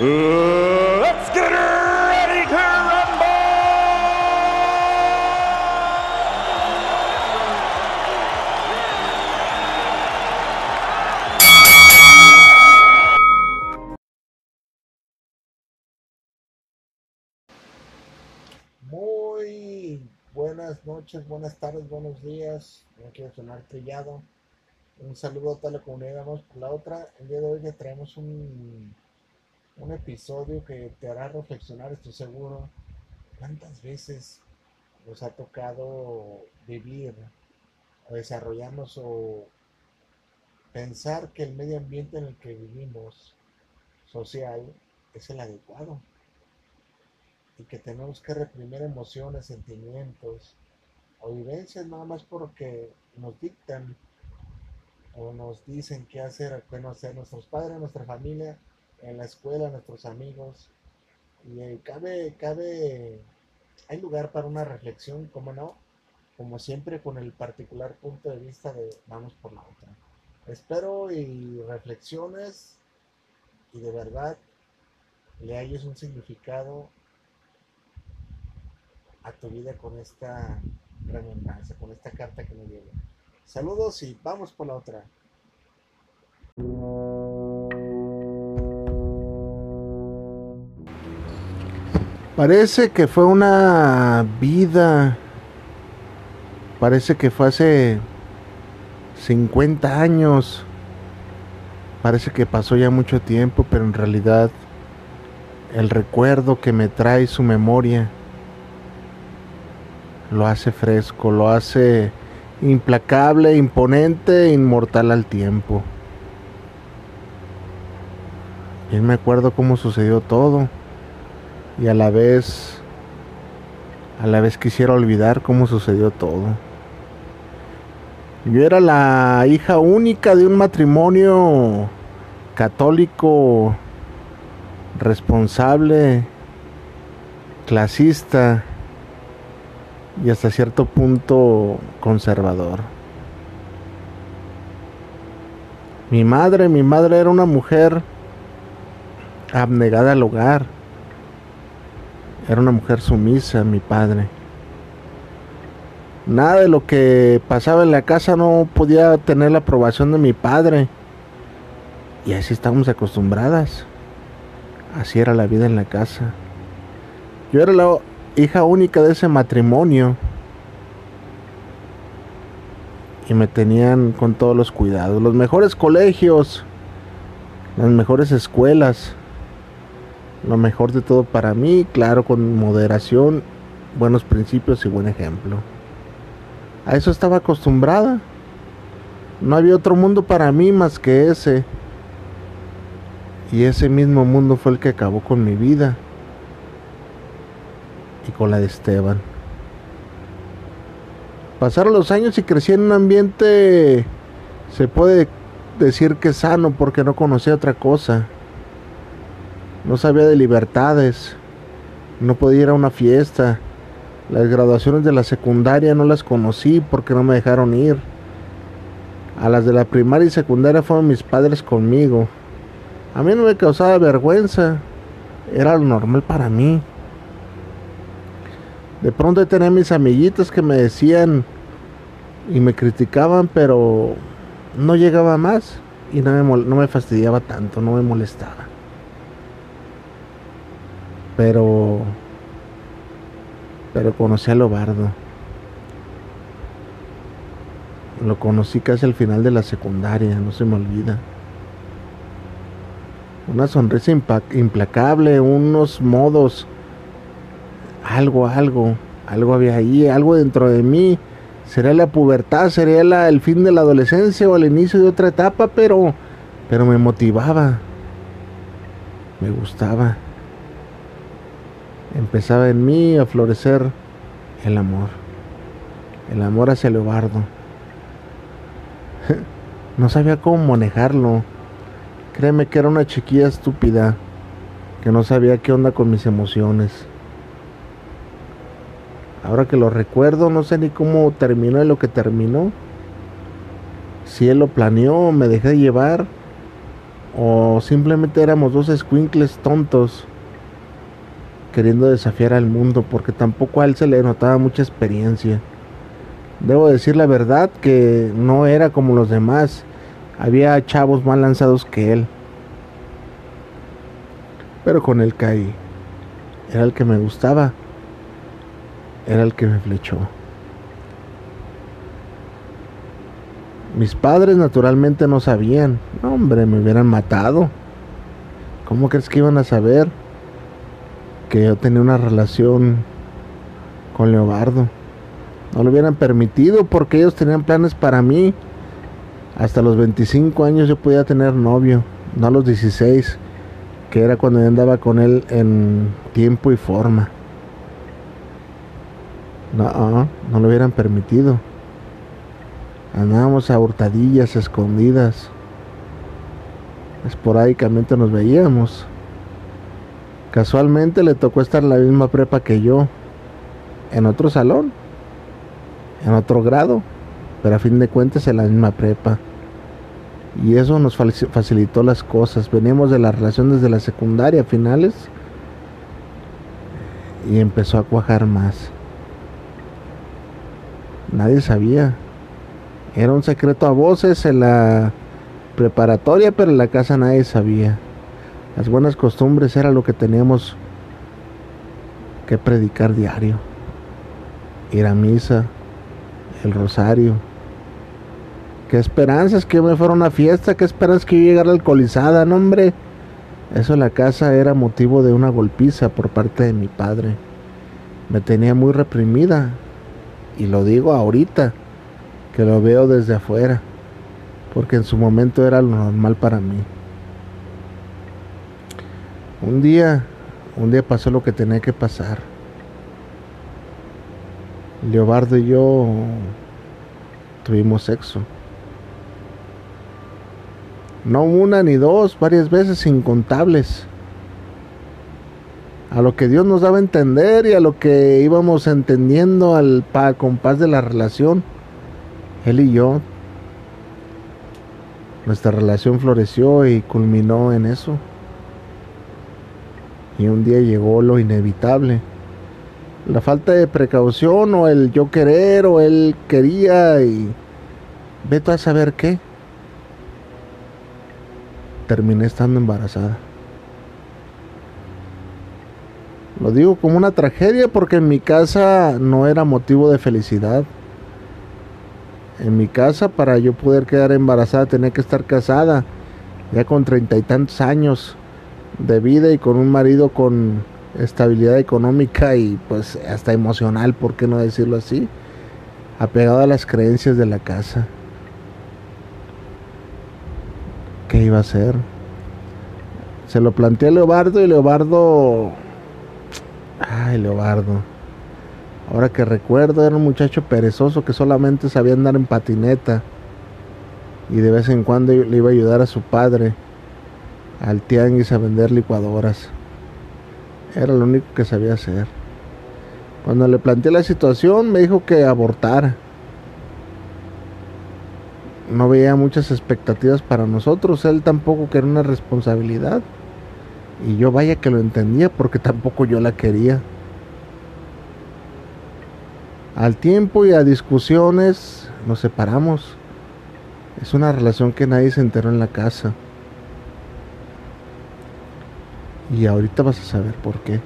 let's get ready to! Muy buenas noches, buenas tardes, buenos días. No quiero sonar trillado. Un saludo a toda la comunidad. Vamos por la otra. El día de hoy le traemos un, episodio que te hará reflexionar, estoy seguro. ¿Cuántas veces nos ha tocado vivir o desarrollarnos o pensar que el medio ambiente en el que vivimos, social, es el adecuado? y que tenemos que reprimir emociones, sentimientos o vivencias nada más porque nos dictan o nos dicen qué hacer o qué no hacer nuestros padres, nuestra familia, en la escuela, nuestros amigos. Y eh, cabe, cabe, hay lugar para una reflexión, como no, como siempre con el particular punto de vista de vamos por la otra. Espero y reflexiones y de verdad le hayas un significado a tu vida con esta remembranza, con esta carta que me llega. Saludos y vamos por la otra. Parece que fue una vida. Parece que fue hace 50 años. Parece que pasó ya mucho tiempo, pero en realidad el recuerdo que me trae su memoria lo hace fresco, lo hace implacable, imponente, inmortal al tiempo. Bien me acuerdo cómo sucedió todo y a la vez a la vez quisiera olvidar cómo sucedió todo. Yo era la hija única de un matrimonio católico responsable, clasista, y hasta cierto punto conservador. Mi madre, mi madre era una mujer abnegada al hogar. Era una mujer sumisa, mi padre. Nada de lo que pasaba en la casa no podía tener la aprobación de mi padre. Y así estábamos acostumbradas. Así era la vida en la casa. Yo era la hija única de ese matrimonio. Y me tenían con todos los cuidados. Los mejores colegios, las mejores escuelas. Lo mejor de todo para mí, claro, con moderación, buenos principios y buen ejemplo. A eso estaba acostumbrada. No había otro mundo para mí más que ese. Y ese mismo mundo fue el que acabó con mi vida y con la de Esteban. Pasaron los años y crecí en un ambiente, se puede decir que sano porque no conocía otra cosa. No sabía de libertades, no podía ir a una fiesta. Las graduaciones de la secundaria no las conocí porque no me dejaron ir. A las de la primaria y secundaria fueron mis padres conmigo. A mí no me causaba vergüenza, era lo normal para mí. De pronto tenía mis amiguitos que me decían y me criticaban, pero no llegaba más y no me, no me fastidiaba tanto, no me molestaba. Pero, pero conocí a Lobardo. Lo conocí casi al final de la secundaria, no se me olvida. Una sonrisa implacable, unos modos algo, algo, algo había ahí, algo dentro de mí. Sería la pubertad, sería el fin de la adolescencia o el inicio de otra etapa, pero, pero me motivaba, me gustaba. Empezaba en mí a florecer el amor. El amor hacia Leobardo. No sabía cómo manejarlo. Créeme que era una chiquilla estúpida que no sabía qué onda con mis emociones. Ahora que lo recuerdo, no sé ni cómo terminó y lo que terminó. Si él lo planeó, me dejé llevar. O simplemente éramos dos squinkles tontos queriendo desafiar al mundo porque tampoco a él se le notaba mucha experiencia. Debo decir la verdad que no era como los demás. Había chavos más lanzados que él. Pero con él caí. Era el que me gustaba. Era el que me flechó. Mis padres naturalmente no sabían. No, hombre, me hubieran matado. ¿Cómo crees que iban a saber que yo tenía una relación con Leobardo? No lo hubieran permitido porque ellos tenían planes para mí. Hasta los 25 años yo podía tener novio, no a los 16, que era cuando yo andaba con él en tiempo y forma. No, no lo hubieran permitido. Andábamos a hurtadillas, escondidas. Esporádicamente nos veíamos. Casualmente le tocó estar en la misma prepa que yo, en otro salón, en otro grado, pero a fin de cuentas en la misma prepa. Y eso nos facilitó las cosas. Veníamos de la relación desde la secundaria, finales, y empezó a cuajar más. Nadie sabía. Era un secreto a voces en la preparatoria, pero en la casa nadie sabía. Las buenas costumbres era lo que teníamos que predicar diario. Ir a misa, el rosario. Qué esperanzas que me fuera una fiesta, qué esperanzas que yo llegara alcoholizada, no hombre. Eso en la casa era motivo de una golpiza por parte de mi padre. Me tenía muy reprimida. Y lo digo ahorita que lo veo desde afuera, porque en su momento era lo normal para mí. Un día, un día pasó lo que tenía que pasar. Leobardo y yo tuvimos sexo. No una ni dos, varias veces incontables. A lo que Dios nos daba a entender y a lo que íbamos entendiendo al compás de la relación él y yo, nuestra relación floreció y culminó en eso. Y un día llegó lo inevitable. La falta de precaución o el yo querer o él quería y vete a saber qué. Terminé estando embarazada. Lo digo como una tragedia porque en mi casa no era motivo de felicidad en mi casa para yo poder quedar embarazada tenía que estar casada ya con treinta y tantos años de vida y con un marido con estabilidad económica y pues hasta emocional, ¿por qué no decirlo así? Apegado a las creencias de la casa. ¿Qué iba a hacer? Se lo planteé a Leobardo y Leobardo... Ay, Leobardo Ahora que recuerdo, era un muchacho perezoso que solamente sabía andar en patineta. Y de vez en cuando le iba a ayudar a su padre al tianguis a vender licuadoras. Era lo único que sabía hacer. Cuando le planteé la situación, me dijo que abortara. No veía muchas expectativas para nosotros. Él tampoco quería una responsabilidad. Y yo vaya que lo entendía porque tampoco yo la quería. Al tiempo y a discusiones nos separamos. Es una relación que nadie se enteró en la casa. Y ahorita vas a saber por qué.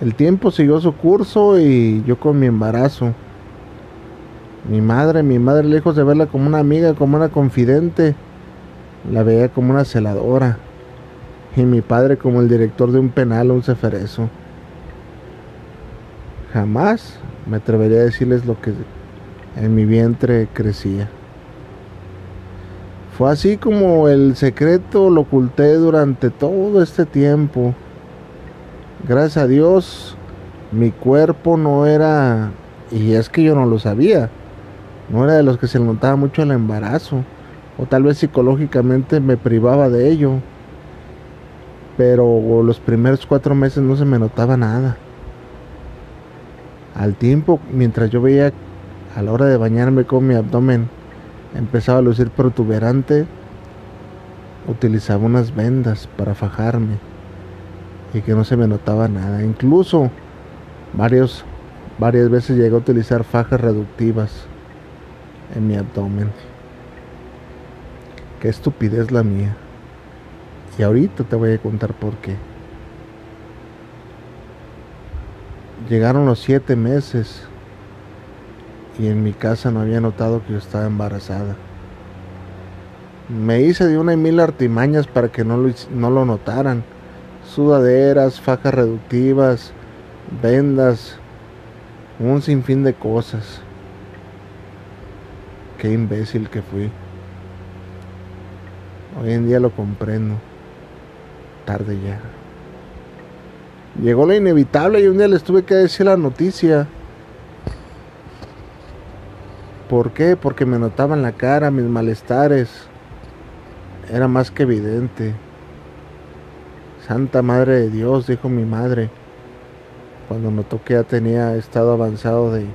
El tiempo siguió su curso y yo con mi embarazo. Mi madre, mi madre lejos de verla como una amiga, como una confidente, la veía como una celadora. Y mi padre como el director de un penal o un ceferezo jamás me atrevería a decirles lo que en mi vientre crecía. Fue así como el secreto lo oculté durante todo este tiempo Gracias a Dios, mi cuerpo no era, y es que yo no lo sabía, no era de los que se notaba mucho el embarazo, o tal vez psicológicamente me privaba de ello, pero los primeros cuatro meses no se me notaba nada. Al tiempo, mientras yo veía a la hora de bañarme con mi abdomen empezaba a lucir protuberante, utilizaba unas vendas para fajarme y que no se me notaba nada. Incluso varios, varias veces llegué a utilizar fajas reductivas en mi abdomen. Qué estupidez la mía. Y ahorita te voy a contar por qué. Llegaron los siete meses y en mi casa no había notado que yo estaba embarazada. Me hice de una y mil artimañas para que no lo, no lo notaran. Sudaderas, fajas reductivas, vendas, un sinfín de cosas. Qué imbécil que fui. Hoy en día lo comprendo. Tarde ya. Llegó lo inevitable y un día les tuve que decir la noticia. ¿Por qué? Porque me notaban la cara, mis malestares. Era más que evidente. Santa Madre de Dios, dijo mi madre, cuando notó que ya tenía estado avanzado de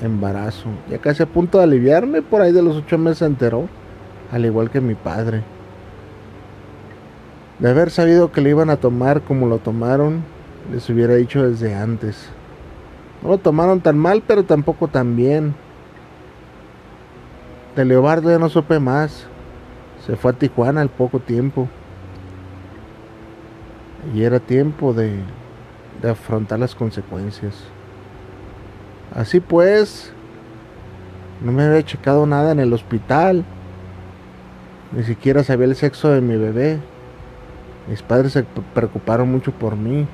embarazo. Ya casi a punto de aliviarme, por ahí de los ocho meses se enteró, al igual que mi padre. De haber sabido que le iban a tomar como lo tomaron, les hubiera dicho desde antes. No lo tomaron tan mal, pero tampoco tan bien. De Leobardo ya no supe más. Se fue a Tijuana al poco tiempo. Y era tiempo de, de afrontar las consecuencias. Así pues, no me había checado nada en el hospital. Ni siquiera sabía el sexo de mi bebé. Mis padres se preocuparon mucho por mí.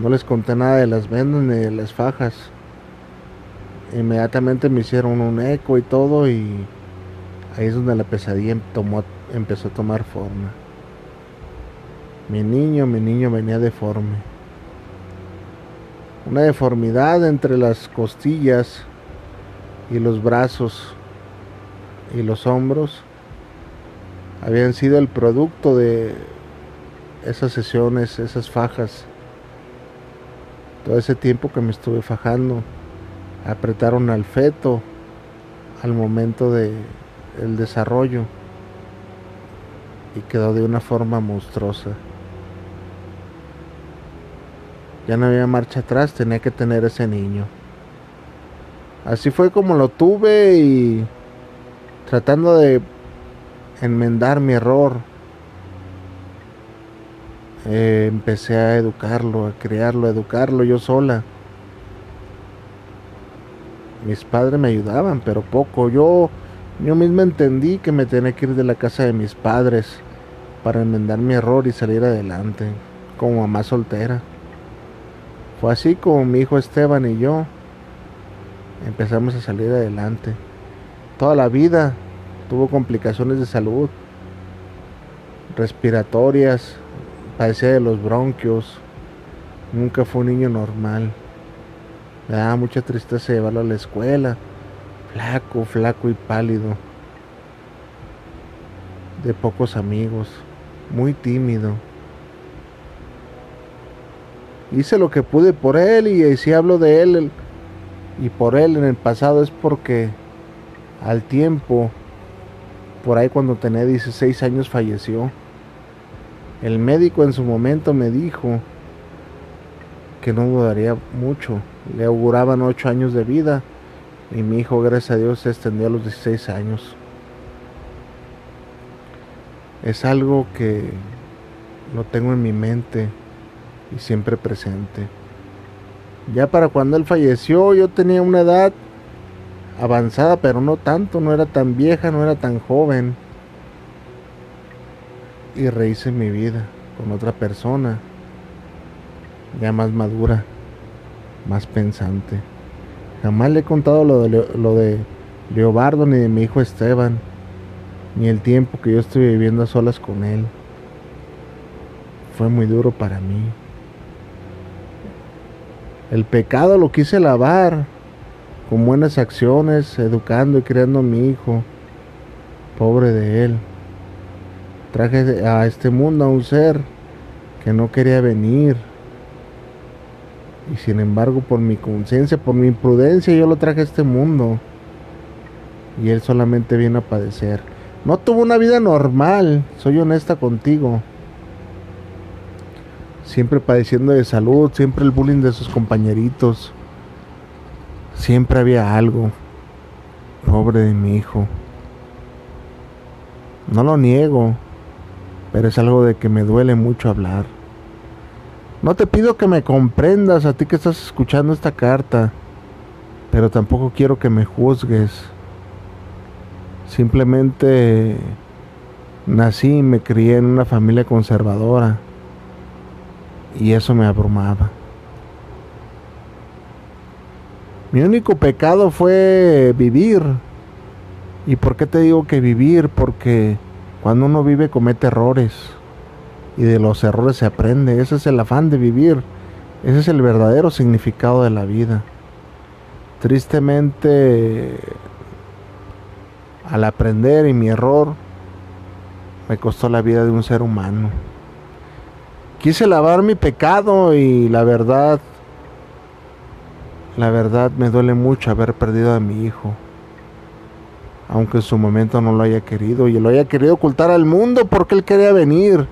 No les conté nada de las vendas ni de las fajas. Inmediatamente me hicieron un eco y todo y ahí es donde la pesadilla tomó, empezó a tomar forma. Mi niño, mi niño venía deforme. Una deformidad entre las costillas y los brazos y los hombros habían sido el producto de esas sesiones, esas fajas todo ese tiempo que me estuve fajando, apretaron al feto al momento de el desarrollo y quedó de una forma monstruosa. Ya no había marcha atrás, tenía que tener ese niño. Así fue como lo tuve y tratando de enmendar mi error, eh, empecé a educarlo, a criarlo, a educarlo yo sola. Mis padres me ayudaban, pero poco. Yo, yo mismo entendí que me tenía que ir de la casa de mis padres para enmendar mi error y salir adelante, como mamá soltera. Fue así como mi hijo Esteban y yo empezamos a salir adelante. Toda la vida tuvo complicaciones de salud, respiratorias, padecía de los bronquios, nunca fue un niño normal. Me daba mucha tristeza llevarlo a la escuela, flaco, flaco y pálido, de pocos amigos, muy tímido. Hice lo que pude por él y si hablo de él y por él en el pasado es porque al tiempo, por ahí cuando tenía 16 años falleció. El médico en su momento me dijo que no dudaría mucho. Le auguraban ocho años de vida y mi hijo, gracias a Dios, se extendió a los 16 años. Es algo que lo tengo en mi mente y siempre presente. Ya para cuando él falleció yo tenía una edad avanzada, pero no tanto, no era tan vieja, no era tan joven y rehice mi vida con otra persona, ya más madura, más pensante. Jamás le he contado lo de, lo de Leobardo ni de mi hijo Esteban, ni el tiempo que yo estuve viviendo a solas con él. Fue muy duro para mí. El pecado lo quise lavar con buenas acciones, educando y criando a mi hijo. Pobre de él. Traje a este mundo a un ser que no quería venir. Y sin embargo, por mi conciencia, por mi imprudencia, yo lo traje a este mundo. Y él solamente viene a padecer. No tuvo una vida normal, soy honesta contigo. Siempre padeciendo de salud, siempre el bullying de sus compañeritos. Siempre había algo. Pobre de mi hijo. No lo niego, pero es algo de que me duele mucho hablar. No te pido que me comprendas a ti que estás escuchando esta carta, pero tampoco quiero que me juzgues. Simplemente nací y me crié en una familia conservadora y eso me abrumaba. Mi único pecado fue vivir. ¿Y por qué te digo que vivir? Porque cuando uno vive comete errores y de los errores se aprende. Ese es el afán de vivir. Ese es el verdadero significado de la vida. Tristemente, al aprender y mi error, me costó la vida de un ser humano. Quise lavar mi pecado y la verdad la verdad me duele mucho haber perdido a mi hijo. Aunque en su momento no lo haya querido y lo haya querido ocultar al mundo porque él quería venir.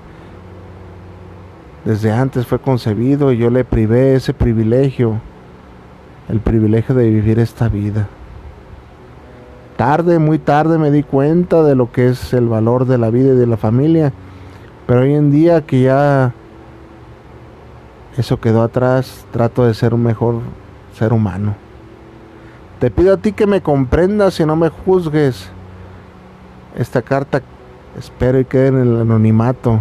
Desde antes fue concebido y yo le privé ese privilegio, el privilegio de vivir esta vida. Tarde, muy tarde me di cuenta de lo que es el valor de la vida y de la familia, pero hoy en día que ya eso quedó atrás, trato de ser un mejor ser humano. Te pido a ti que me comprendas y no me juzgues. Esta carta espero y quede en el anonimato.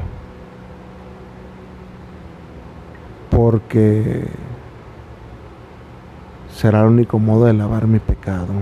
Porque será el único modo de lavar mi pecado.